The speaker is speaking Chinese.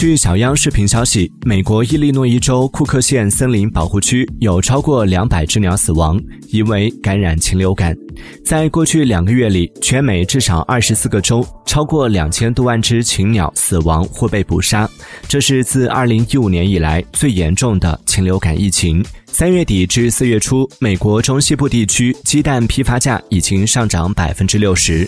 据小央视频消息美国伊利诺伊州库克县森林保护区有超过两百只鸟死亡疑为感染禽流感。在过去两个月里全美至少二十四个州超过两千多万只禽鸟死亡或被捕杀这是自二零一五年以来最严重的禽流感疫情。三月底至四月初美国中西部地区鸡蛋批发价已经上涨百分之六十。